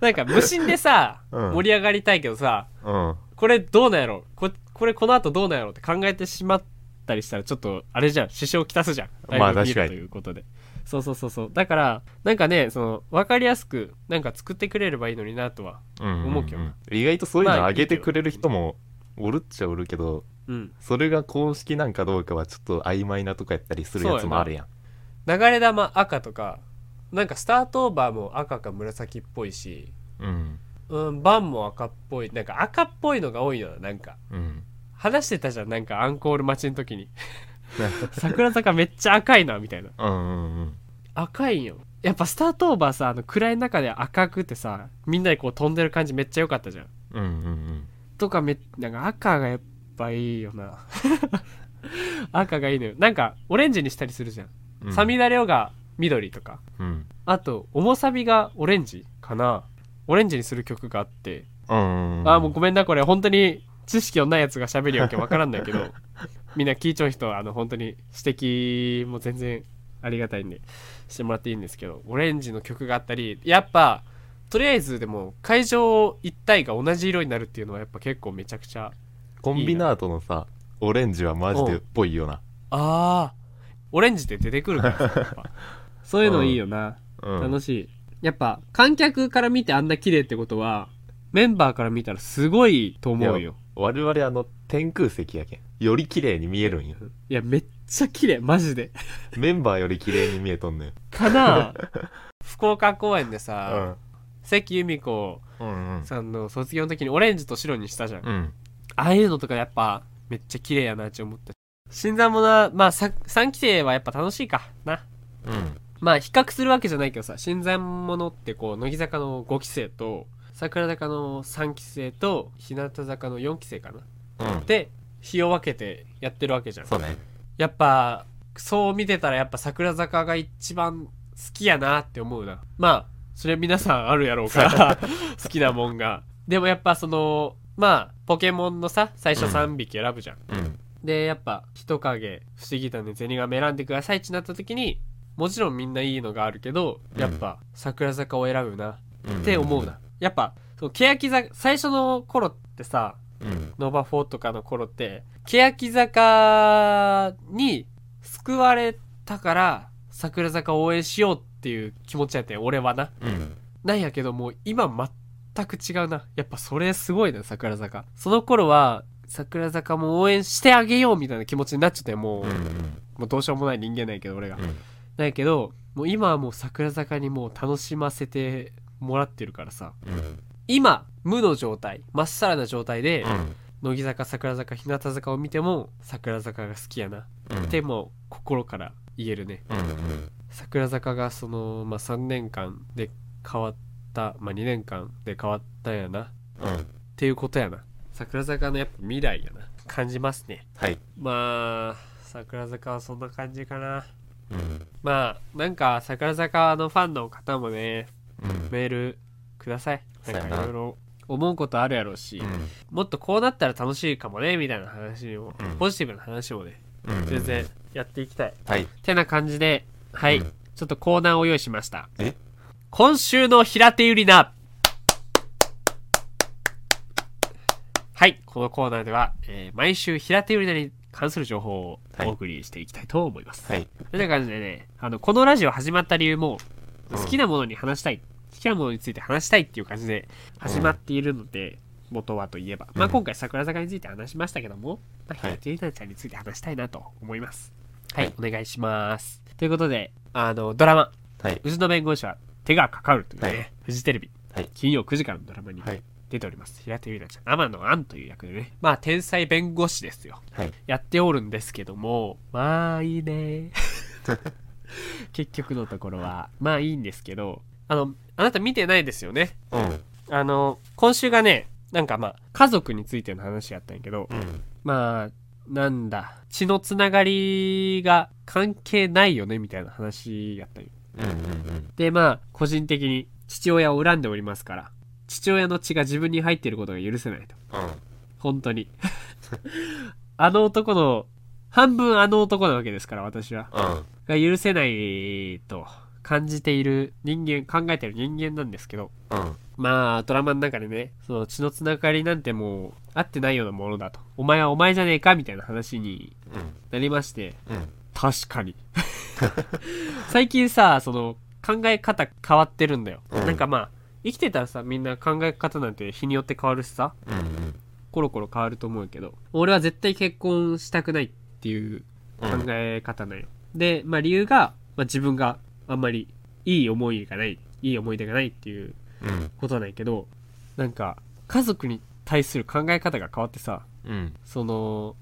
なんか無心でさ、うん。盛り上がりたいけどさうん。これどうなんやろ？ここれこの後どうなんやろって考えてしまったりしたらちょっとあれじゃん。支障をきたすじゃん。まあライブ見る確かに。ということで。そうそうそうそう。だからなんかねその分かりやすくなんか作ってくれればいいのになとはうん思うけどな。意外とそういうのまあ上げてくれる人もおるっちゃおるけどうん。それが公式なんかどうかはちょっと曖昧なとこやったりするやつもあるやん。流れ玉赤とかなんかスタートオーバーも赤か紫っぽいしうんうんバンも赤っぽいなんか赤っぽいのが多いよななんか。うん話してたじゃんなんかアンコール待ちの時に。桜坂めっちゃ赤いなみたいな。うんうんうん。赤いんよ。やっぱスタートオーバーさあの暗い中で赤くてさみんなでこう飛んでる感じめっちゃ良かったじゃん。うんうんとかめなんか赤がやっぱいいよな。*laughs* 赤がいいのよ。なんかオレンジにしたりするじゃん、うん。サミダレオが緑とか。うん。あと重サビがオレンジかな。オレンジにする曲があって、あーもうごめんなこれ。本当に知識のないやつが喋るわけわからんないけど。*laughs* みんな聞いちゃう人はあの本当に指摘も全然ありがたいんでしてもらっていいんですけど。オレンジの曲があったりやっぱとりあえずでも会場一体が同じ色になるっていうのはやっぱ結構めちゃくちゃコンビナートのさオレンジはマジでっぽいよな。あー。オレンジって出てくるからさやっぱ *laughs* そういうのいいよな、うん。楽しい。やっぱ観客から見てあんな綺麗ってことはメンバーから見たらすごいと思うよ。我々あの天空石やけん。より綺麗に見えるんよ。いやめっちゃ綺麗。マジで。メンバーより綺麗に見えとんねん。かな *laughs* 福岡公演でうさ、ん。関由美子さんの卒業の時にオレンジと白にしたじゃん、うん。ああいうのとかやっぱめっちゃ綺麗やなって思った。新参者まあさ3期生はやっぱ楽しいか。な。うんまあ比較するわけじゃないけどさ新参者ってこう乃木坂の5期生と桜坂の3期生と日向坂の4期生かな。うん。で日を分けてやってるわけじゃん。そうね。やっぱそう見てたらやっぱ桜坂が一番好きやなって思うな。まあそれは皆さんあるやろうから *laughs* 好きなもんが。でもやっぱそのまあポケモンのさ最初3匹選ぶじゃん、うん。でやっぱ人影不思議だねゼニガメ選んでくださいってなった時にもちろんみんないいのがあるけどやっぱ桜坂を選ぶなって思うな。やっぱそう欅坂最初の頃ってさうん。ノバ4とかの頃って欅坂に救われたから桜坂を応援しようっていう気持ちやったんよ俺はな。うん。なんやけどもう今全く違うな。やっぱそれすごいな桜坂。その頃は桜坂も応援してあげようみたいな気持ちになっちゃってもう,、うん。もうどうしようもない人間なんやけど俺が、うんなんやけどもう今はもう桜坂にもう楽しませてもらってるからさ。うん。今無の状態まっさらな状態で、うん。乃木坂桜坂日向坂を見ても桜坂が好きやな、うん。ってもう心から言えるね。うんうん。桜坂がその、まあ、3年間で変わった、まあ、2年間で変わったんやな。っうん。ていうことやな。桜坂のやっぱ未来やな。感じますね。はい。まあ桜坂はそんな感じかなうん。まあなんか桜坂のファンの方もねうん。メールください。なんそうやな。いかろいろ思うことあるやろうし、もっとこうなったら楽しいかもねみたいな話を、うん。ポジティブな話をねうん。全然やっていきたい、はい。てな感じではい、うん。ちょっとコーナーを用意しました。え？今週の平手ゆりなはい。このコーナーでは、えー毎週平手ゆりなに関する情報をお送りしていきたいと思います、はい。という感じでねあのこのラジオ始まった理由も好きなものに話したい、好きなものについて話したいっていう感じで始まっているので、元はといえば、まあ、今回桜坂について話しましたけども、まあ、はい。平手ゆりなちゃんについて話したいなと思います。はい、はいお願いします。ということであのドラマ。はい「うちの弁護士は手がかかる」というね、はい。フジテレビ、はい。金曜9時からのドラマにはい出ております、平手ゆりなちゃん。天野杏という役でね。まあ天才弁護士ですよ。はい。やっておるんですけどもまあいいね。*laughs* 結局のところはまあいいんですけどあのあなた見てないですよね。うん。あの今週がねなんかまあ家族についての話やったんやけどうん。まあなんだ血のつながりが関係ないよねみたいな話やったんよ。うんうん。でまあ個人的に父親を恨んでおりますから父親の血が自分に入っていることが許せないと。うん。本当に。*laughs* あの男の半分あの男なわけですから私は。うん。が許せないと感じている人間考えている人間なんですけど。うん。まあドラマの中でねその血のつながりなんてもう合ってないようなものだと。お前はお前じゃねえかみたいな話にうん。なりまして。うん。確かに。*laughs* 最近さその考え方変わってるんだよ、うん。なんかまあ生きてたらさみんな考え方なんて日によって変わるしさ。うんうん。コロコロ変わると思うけど俺は絶対結婚したくないっていう考え方なんよ、でまあ理由が、まあ、自分があんまりいい思いがないいい思い出がないっていううん。ことなんやけどなんか家族に対する考え方が変わってさうん。その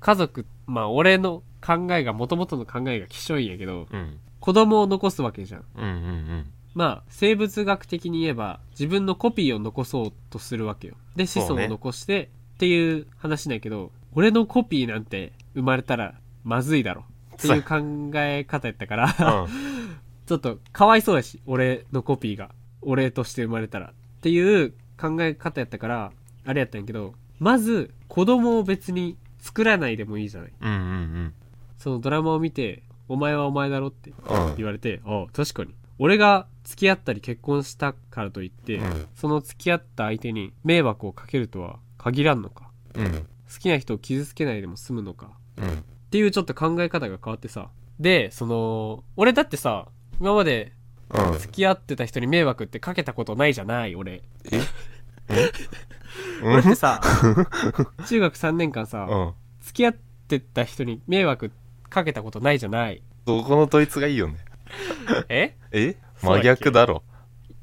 家族まあ俺の考えが元々の考えがきしょいんやけどうん。子供を残すわけじゃん。うんうんまあ生物学的に言えば自分のコピーを残そうとするわけよ。で子孫を残して、っていう話だけど俺のコピーなんて生まれたらまずいだろ。っていう考え方やったからうん。*laughs* ちょっとかわいそうやし俺のコピーが。俺として生まれたら。っていう考え方やったからあれやったんやけどまず子供を別に作らないでもいいじゃない。うんうん。そのドラマを見てお前はお前だろってうん。言われてああ確かに俺が付き合ったり結婚したからといって、うん。その付き合った相手に迷惑をかけるとは限らんのか？うん。好きな人を傷つけないでも済むのか？うん。っていうちょっと考え方が変わってさ。でその俺だってさ今までうん。付き合ってた人に迷惑ってかけたことないじゃない俺。*laughs* うん？俺ってさ *laughs* 中学3年間さうん。付き合ってた人に迷惑かけたことないじゃない。そこの統一がいいよねえ？*laughs* え？真逆だろ。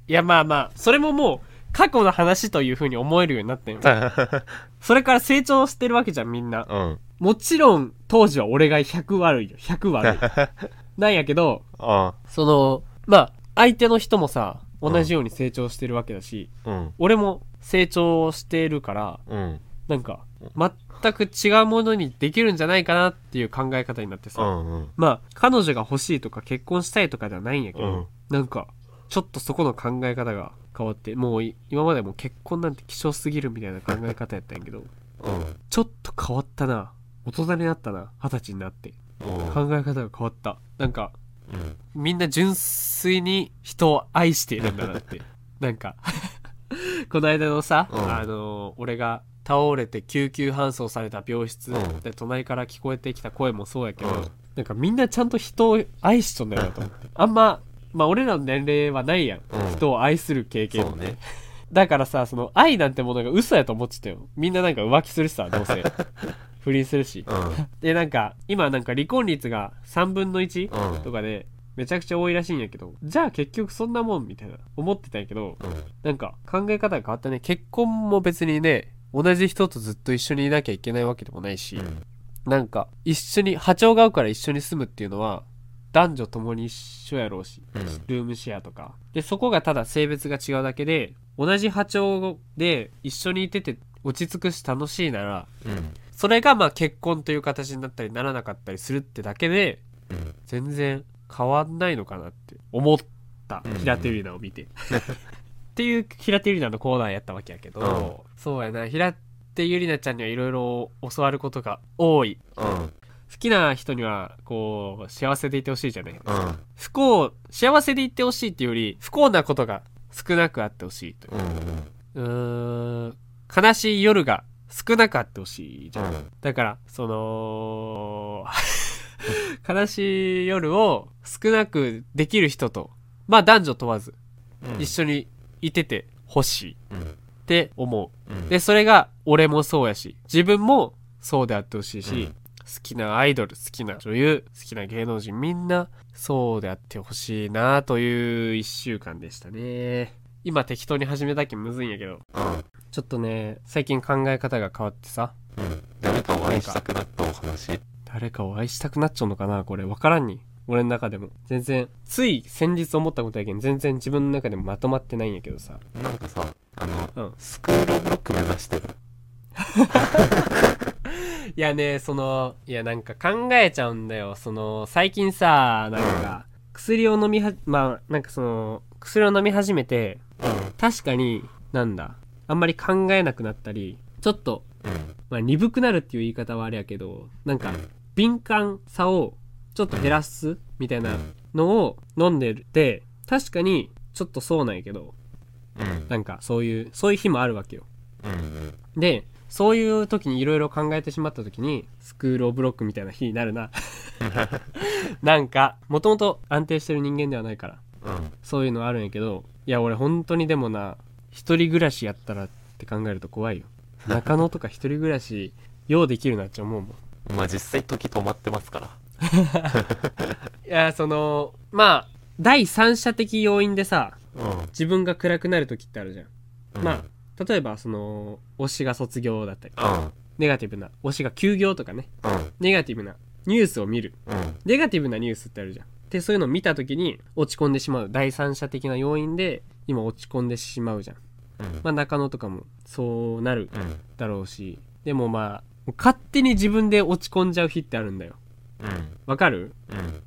いやまあまあそれももう過去の話という風に思えるようになったよ。*laughs* それから成長してるわけじゃんみんな。うん。もちろん当時は俺が100悪いよ。100悪い。*laughs* なんやけどあそのまあ相手の人もさ同じように成長してるわけだし、うん。俺も成長してるからうん。なんか全く違うものにできるんじゃないかなっていう考え方になってさ、うんうん。まあ彼女が欲しいとか結婚したいとかではないんやけど、うん。なんかちょっとそこの考え方が変わってもうい今までもう結婚なんて希少すぎるみたいな考え方やったんやけどちょっと変わったな。大人になったな。二十歳になって。うん。考え方が変わった。なんかうん。みんな純粋に人を愛しているんだなって。なんか *laughs* この間のさ、うん。あの俺が倒れて救急搬送された病室うん。で隣から聞こえてきた声もそうやけど、うん。なんかみんなちゃんと人を愛しとんだよなと思って。*laughs* あんままあ俺らの年齢はないやん、うん。人を愛する経験。ね。だからさその愛なんてものが嘘やと思ってたよみんななんか浮気するしさどうせ。*laughs* 不倫するし。うん。でなんか今なんか離婚率が3分の1うん。とかでめちゃくちゃ多いらしいんやけどじゃあ結局そんなもんみたいな思ってたんやけどなんか考え方が変わったね。結婚も別にね同じ人とずっと一緒にいなきゃいけないわけでもないし、うん。なんか一緒に波長が合うから一緒に住むっていうのは男女ともに一緒やろうしうん。ルームシェアとか。でそこがただ性別が違うだけで同じ波長で一緒にいてて落ち着くし楽しいならうん。それがまあ結婚という形になったりならなかったりするってだけでうん。全然変わんないのかなって思った。うん。平手友梨奈を見て *laughs* っていう平手友梨奈のコーナーやったわけやけど、うん。そうやな。平手友梨奈ちゃんにはいろいろ教わることが多い。うん。好きな人にはこう幸せでいてほしいじゃない。うん。不幸幸せでいてほしいっていうより不幸なことが少なくあってほしいという。うん。悲しい夜が少なくあってほしいじゃん、うん。だからその *laughs* 悲しい夜を少なくできる人とまあ男女問わずうん。一緒にいててほしいっうん。て思う。でそれが俺もそうやし自分もそうであってほしいし、うん。好きなアイドル好きな女優好きな芸能人みんなそうであってほしいなという1週間でしたね。今適当に始めたけんむずいんやけど。うん。ちょっとね最近考え方が変わってさ。うん。誰かを愛したくなったお話？誰かを愛したくなっちゃうのかなこれ。分からんに俺の中でも。全然つい先日思ったことやけん全然自分の中でもまとまってないんやけどさ。なんかさあのうん。スクールオブロック目指してる。*laughs* いやねそのいやなんか考えちゃうんだよ。その最近さなんか薬を飲みはまあなんかその薬を飲み始めて確かになんだあんまり考えなくなったりちょっと、うん。まあ、鈍くなるっていう言い方はあれやけどなんか敏感さをちょっと減らすみたいなのを飲んでて確かにちょっとそうなんやけどうん。なんかそういうそういう日もあるわけよ。でそういう時にいろいろ考えてしまった時にスクールオブロックみたいな日になるな。*laughs* なんかもともと安定してる人間ではないからうん。そういうのあるんやけどいや俺本当にでもな一人暮らしやったらって考えると怖いよ。*laughs* 中野とか一人暮らしようできるなって思うもん。まあ実際時止まってますから *laughs* いやそのまあ第三者的要因でさうん。自分が暗くなる時ってあるじゃん、うん。まあ例えばその推しが卒業だったり。うん。ネガティブな推しが休業とかね。うん。ネガティブなニュースを見る。うん。ネガティブなニュースってあるじゃん。でそういうのを見た時に落ち込んでしまう第三者的な要因で今落ち込んでしまうじゃん。うん。まあ中野とかもそうなるうん。だろうし。でもまあ勝手に自分で落ち込んじゃう日ってあるんだよ。うんわかる？うん。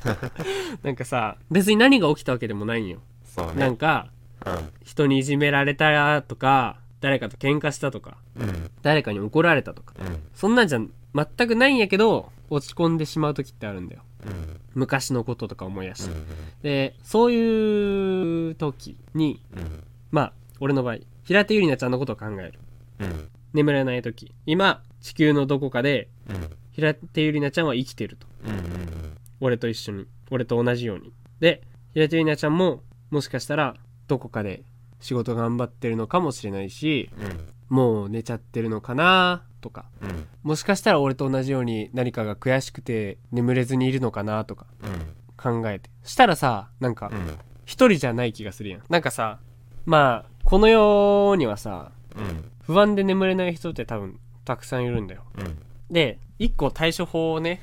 *laughs* なんかさ別に何が起きたわけでもないんよ。そうね。なんかうん。人にいじめられたとか誰かと喧嘩したとかうん。誰かに怒られたとかうん。そんなんじゃ全くないんやけど落ち込んでしまう時ってあるんだよ。うん。昔のこととか思い出して、うん。でそういう時にうん。まあ俺の場合平手友梨奈ちゃんのことを考える。うん。眠れない時。今地球のどこかでうん平手友梨奈ちゃんは生きてると。うんうん俺と一緒に。俺と同じように。で平手友梨奈ちゃんももしかしたらどこかで仕事頑張ってるのかもしれないしうん。もう寝ちゃってるのかなとか。うん。もしかしたら俺と同じように何かが悔しくて眠れずにいるのかなとか。うん。考えて。したらさなんかうん。一人じゃない気がするやん。なんかさまあこの世にはさうん。不安で眠れない人って多分たくさんいるんだよ。うんで一個対処法をね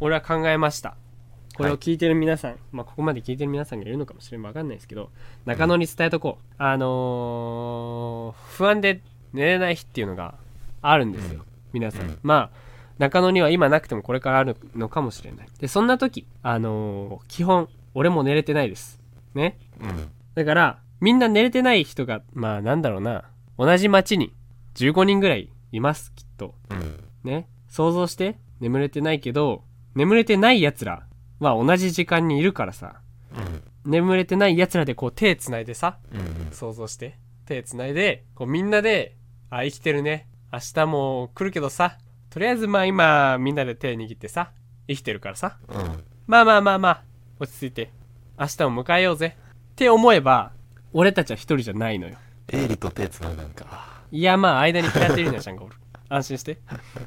俺は考えました。これを聞いてる皆さん、まあここまで聞いてる皆さんがいるのかもしれんわかんないですけど中野に伝えとこう、あのー不安で寝れない日っていうのがあるんですよ、皆さん、うん。まあ中野には今なくてもこれからあるのかもしれない。でそんな時あのー基本俺も寝れてないです。ね。うん。だからみんな寝れてない人がまあなんだろうな。同じ町に15人ぐらいいますきっと。うんね。想像して。眠れてないけど眠れてない奴らは同じ時間にいるからさ。うん。眠れてない奴らでこう手つないでさうん想像して。手つないでこうみんなであ生きてるね。明日も来るけどさ。とりあえずまあ今みんなで手握ってさ生きてるからさ。うん。まあまあまあまあ落ち着いて。明日を迎えようぜ。って思えば俺たちは一人じゃないのよ。エイリと手つなぐんか。いやまあ間に平手里奈ちゃんがおる安心して。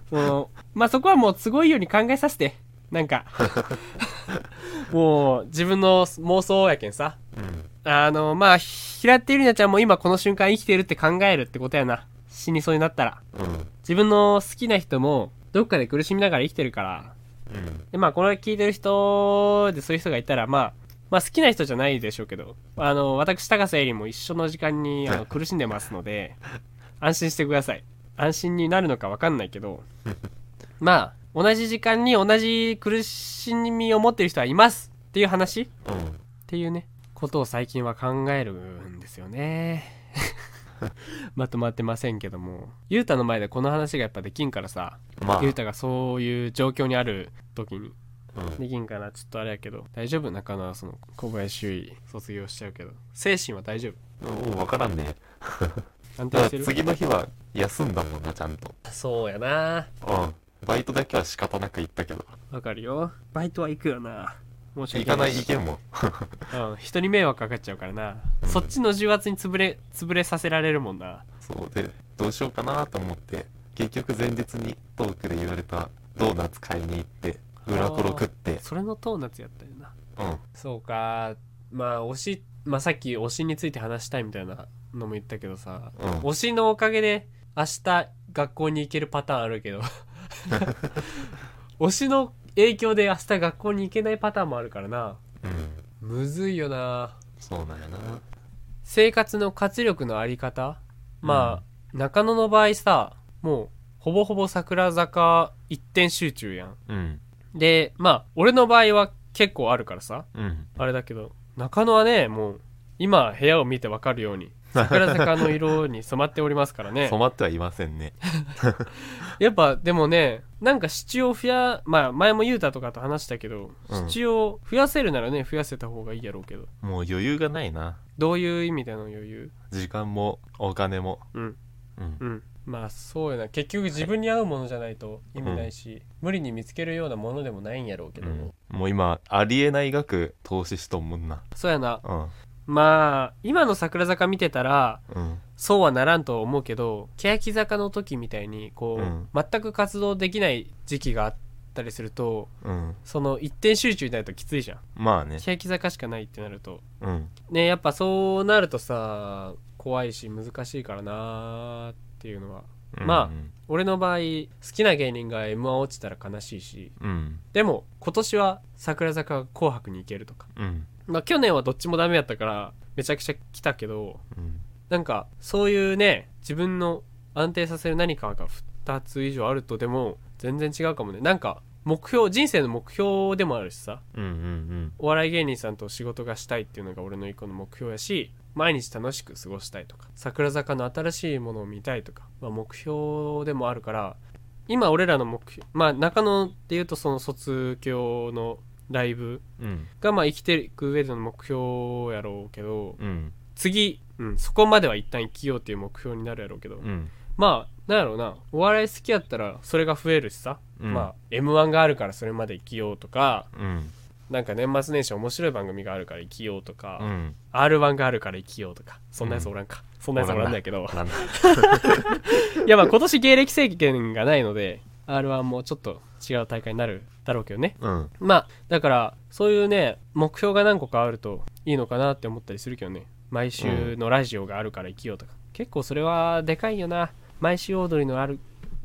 そのまあそこはもう都合いいように考えさせて。なんか。*laughs* もう自分の妄想やけんさ。うん。あのまあ平手友梨奈ちゃんも今この瞬間生きてるって考えるってことやな。死にそうになったら。うん。自分の好きな人もどっかで苦しみながら生きてるから。うん。でまあこれ聞いてる人でそういう人がいたらまあまあ好きな人じゃないでしょうけど。あの私高瀬絵里も一緒の時間にあの苦しんでますので安心してください安心になるのか分かんないけど *laughs* まあ同じ時間に同じ苦しみを持ってる人はいますっていう話？っうんていうねことを最近は考えるんですよね。*laughs* まとまってませんけども。ゆうたの前でこの話がやっぱできんからさまあ。ゆうたがそういう状況にある時に。うん。できんからちょっとあれやけど大丈夫？中野はその小林周囲卒業しちゃうけど。精神は大丈夫？もう分からんね安定してる？次の日は休んだもんなちゃんと。そうやな。うん。バイトだけは仕方なく行ったけど。わかるよ。バイトは行くよな。申し行かない。訳ない意見も。うん。人に迷惑かかっちゃうからな。そっちの重圧に潰れ潰れさせられるもんな。そうでどうしようかなと思って結局前日にトークで言われたドーナツ買いに行って裏プロ食って。それのドーナツやったよな。うん。そうか。まあ推しまあさっき推しについて話したいみたいなのも言ったけどさうん。推しのおかげで明日学校に行けるパターンあるけど。*laughs* 推しの影響で明日学校に行けないパターンもあるからな。うん。むずいよな。そうなんやな。生活の活力のあり方？まあ、中野の場合さもうほぼほぼ桜坂一点集中やん。うん。でまあ俺の場合は結構あるからさ。うん。あれだけど中野はねもう今部屋を見てわかるように桜坂の色に染まっておりますからね。*laughs* 染まってはいませんね。*laughs* やっぱでもねなんか支柱を増やまあ前も言うたとかと話したけど、うん。支柱を増やせるならね増やせた方がいいやろうけど。もう余裕がないな。どういう意味での余裕？時間もお金も。うん。うん。うん。まあそうやな。結局自分に合うものじゃないと意味ないし、無理に見つけるようなものでもないんやろうけど、うん。もう今ありえない額投資しとんもんな。そうやな。うんまあ今の桜坂見てたらうん。そうはならんと思うけど欅坂の時みたいにこう、うん。全く活動できない時期があったりするとうん。その一点集中になるときついじゃん。まあね。欅坂しかないってなると。うん。ねやっぱそうなるとさ怖いし難しいからなーっていうのは。まあ俺の場合好きな芸人が m 1落ちたら悲しいし。うん。でも今年は桜坂が紅白に行けるとか。うんまあ去年はどっちもダメやったからめちゃくちゃ来たけどうん。なんかそういうね自分の安定させる何かが2つ以上あるとでも全然違うかもね。なんか目標人生の目標でもあるしさ。うんうんお笑い芸人さんと仕事がしたいっていうのが俺の一個の目標やし毎日楽しく過ごしたいとか桜坂の新しいものを見たいとか、まあ、目標でもあるから今俺らの目標まあ中野でいうとその卒業のライブ。うん。がまあ生きていく上での目標やろうけどうん。次、うん、そこまでは一旦生きようっていう目標になるやろうけど、うん。まあなんやろうな。お笑い好きやったらそれが増えるしさ、うん。まあ m 1があるからそれまで生きようとかうん。なんか年末年始面白い番組があるから生きようとか、うん。r 1があるから生きようとかそんなやつおらんか、そんなやつおらんだけど。*laughs* いやまあ今年芸歴制限がないので r 1もちょっと違う大会になるだろうけどね。うん。まあだからそういうね目標が何個かあるといいのかなって思ったりするけどね。毎週のラジオがあるから生きようとか、結構それはでかいよな。毎週オードリーのある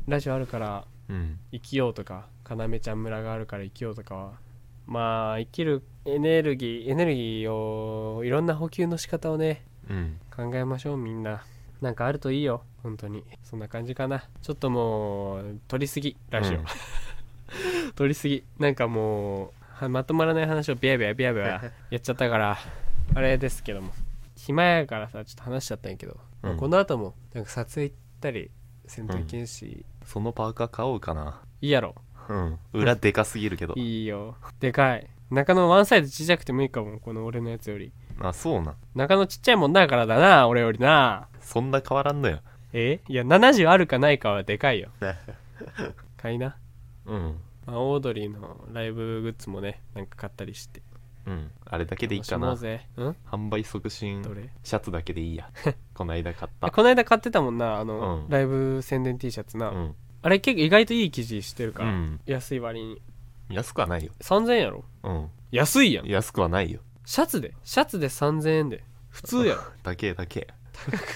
ラジオあるからうん。生きようとか。要ちゃん村があるから生きようとかはまあ生きるエネルギーエネルギーをいろんな補給の仕方をねうん考えましょうみんななんかあるといいよ本当にそんな感じかなちょっともう取りすぎラジオ、うん *laughs* 取りすぎ。なんかもうはまとまらない話をビヤビヤビヤビヤ *laughs* やっちゃったからあれですけども。暇やからさちょっと話しちゃったんやけど、まあうんこの後もなんか撮影行ったりせんといけんし、そのパーカー買おうかな。いいやろ。うん。裏でかすぎるけど。いいよ。でかい。中野ワンサイズちっちゃくてもいいかもこの俺のやつより。あそうなん。中野ちっちゃいもんだからだな俺よりな。そんな変わらんのよ。え？いや70あるかないかはでかいよ。*laughs* 買いな、うん。まあ、オードリーのライブグッズもねなんか買ったりして。うん。あれだけでいいかな。楽しもうぜ。うん？販売促進どれ？シャツだけでいいや。*laughs* この間買った。あこの間買ってたもんなあの、うん。ライブ宣伝 T シャツな、うん。あれ結構意外といい生地してるから、うん。安い割に。安くはないよ。3000円やろ？うん。安いやん。安くはないよ。シャツで？シャツで3000円で。普通やろ。*laughs* だけだけ。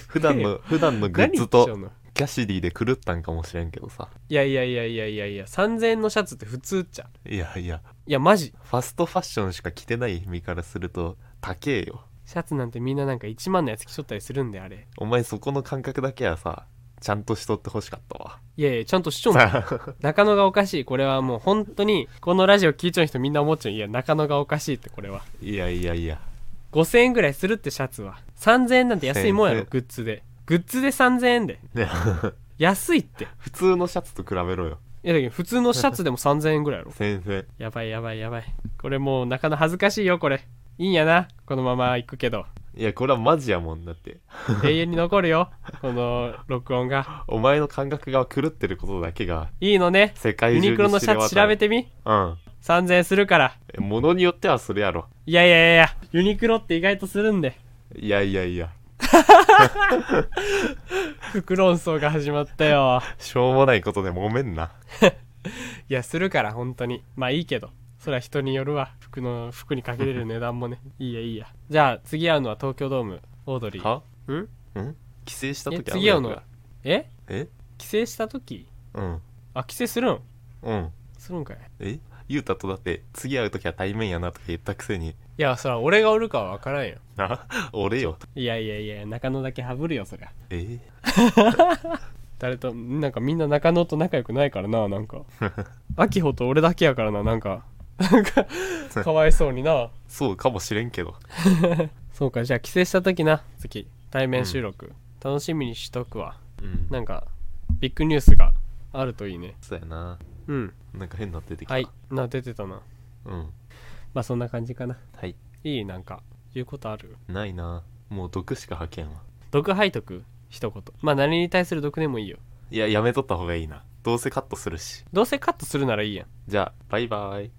普段の普段のグッ何言ズとっちゃうの？キャシディで狂ったんかもしれんけどさ。いやいやいやいやいやいや3000円のシャツって普通っちゃいやいや。いやマジ。ファストファッションしか着てない身からすると高えよ。シャツなんてみんななんか1万のやつ着とったりするんであれ。お前そこの感覚だけはさちゃんとしとってほしかったわ。いやいやちゃんとしちょんだ *laughs* 中野がおかしい。これはもう本当にこのラジオ聞いちゃう人みんな思っちゃう。いや中野がおかしいってこれは。いやいやいや。5000円ぐらいするってシャツは。3000円なんて安いもんやろ1000円。グッズでグッズで3000円で。ね。*laughs* 安いって。普通のシャツと比べろよ。いやだけど普通のシャツでも3000円ぐらいやろ。先生。やばいやばいやばい。これもう中野恥ずかしいよこれ。いいんやなこのまま行くけど。いやこれはマジやもんだって。永遠に残るよこの録音が。お前の感覚が狂ってることだけがいいのね。世界中にユニクロのシャツ調べててみ。うん。3000円するから。え物によってはそれやろ。いやいやいやいやユニクロって意外とするんで。いやいやいや *laughs* 服論争が始まったよ。しょうもないことで揉めんな。*laughs* いやするから本当に。まあいいけど。それは人によるわ。服の服にかけれる値段もね。*laughs* いいやいいや。じゃあ次会うのは東京ドームオードリー。は？ん？ん？帰省したえ時次会うのは？え？え？帰省した時？うん。あ帰省するん？うん。するんかい。え？ゆうたとだって次会う時は対面やなとか言ったくせに。いやそら俺がおるかは分からんよ。*laughs* あ俺よ。いやいやいや中野だけハブるよそりゃ。え *laughs* 誰となんかみんな中野と仲良くないからななんか。*laughs* 秋穂と俺だけやからななんか。なんかかわいそうにな。そうかもしれんけど。そうかじゃあ帰省した時な次。対面収録、楽しみにしとくわ。うん。なんかビッグニュースがあるといいね。そうやなうん。なんか変なの出てきた。はい。な出てたな。うん。まあそんな感じかな。はい。いい？なんか言うことある？ないな。もう毒しか吐けんわ。毒吐いとく？一言。まあ何に対する毒でもいいよ。いややめとった方がいいな。どうせカットするし。どうせカットするならいいやん。じゃあバイバイ